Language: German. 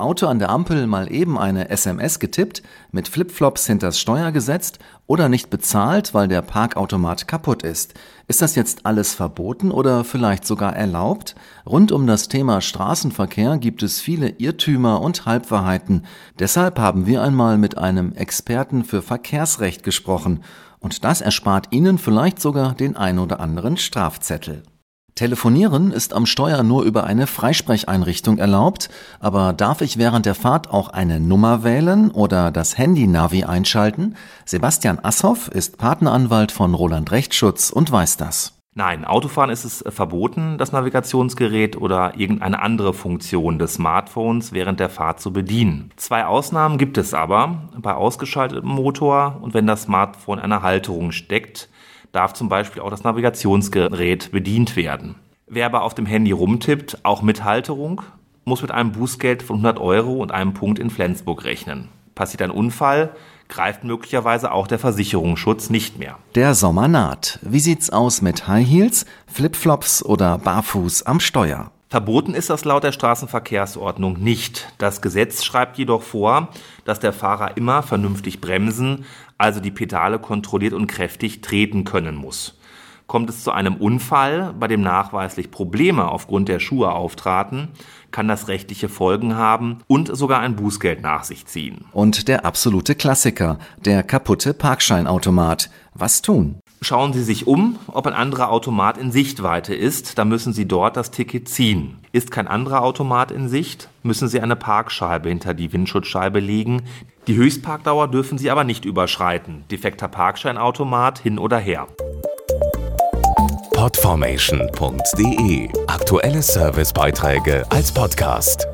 Auto an der Ampel mal eben eine SMS getippt, mit Flipflops hinters Steuer gesetzt oder nicht bezahlt, weil der Parkautomat kaputt ist. Ist das jetzt alles verboten oder vielleicht sogar erlaubt? Rund um das Thema Straßenverkehr gibt es viele Irrtümer und Halbwahrheiten. Deshalb haben wir einmal mit einem Experten für Verkehrsrecht gesprochen. Und das erspart Ihnen vielleicht sogar den ein oder anderen Strafzettel. Telefonieren ist am Steuer nur über eine Freisprecheinrichtung erlaubt, aber darf ich während der Fahrt auch eine Nummer wählen oder das Handy-Navi einschalten? Sebastian Asshoff ist Partneranwalt von Roland Rechtsschutz und weiß das. Nein, Autofahren ist es verboten, das Navigationsgerät oder irgendeine andere Funktion des Smartphones während der Fahrt zu bedienen. Zwei Ausnahmen gibt es aber. Bei ausgeschaltetem Motor und wenn das Smartphone in einer Halterung steckt, darf zum Beispiel auch das Navigationsgerät bedient werden. Wer aber auf dem Handy rumtippt, auch mit Halterung, muss mit einem Bußgeld von 100 Euro und einem Punkt in Flensburg rechnen. Passiert ein Unfall, greift möglicherweise auch der Versicherungsschutz nicht mehr. Der Sommer naht. Wie sieht's aus mit High Heels, Flipflops oder Barfuß am Steuer? Verboten ist das laut der Straßenverkehrsordnung nicht. Das Gesetz schreibt jedoch vor, dass der Fahrer immer vernünftig bremsen, also die Pedale kontrolliert und kräftig treten können muss. Kommt es zu einem Unfall, bei dem nachweislich Probleme aufgrund der Schuhe auftraten, kann das rechtliche Folgen haben und sogar ein Bußgeld nach sich ziehen. Und der absolute Klassiker, der kaputte Parkscheinautomat. Was tun? Schauen Sie sich um, ob ein anderer Automat in Sichtweite ist, dann müssen Sie dort das Ticket ziehen. Ist kein anderer Automat in Sicht, müssen Sie eine Parkscheibe hinter die Windschutzscheibe legen. Die Höchstparkdauer dürfen Sie aber nicht überschreiten. Defekter Parkscheinautomat hin oder her. Podformation.de Aktuelle Servicebeiträge als Podcast.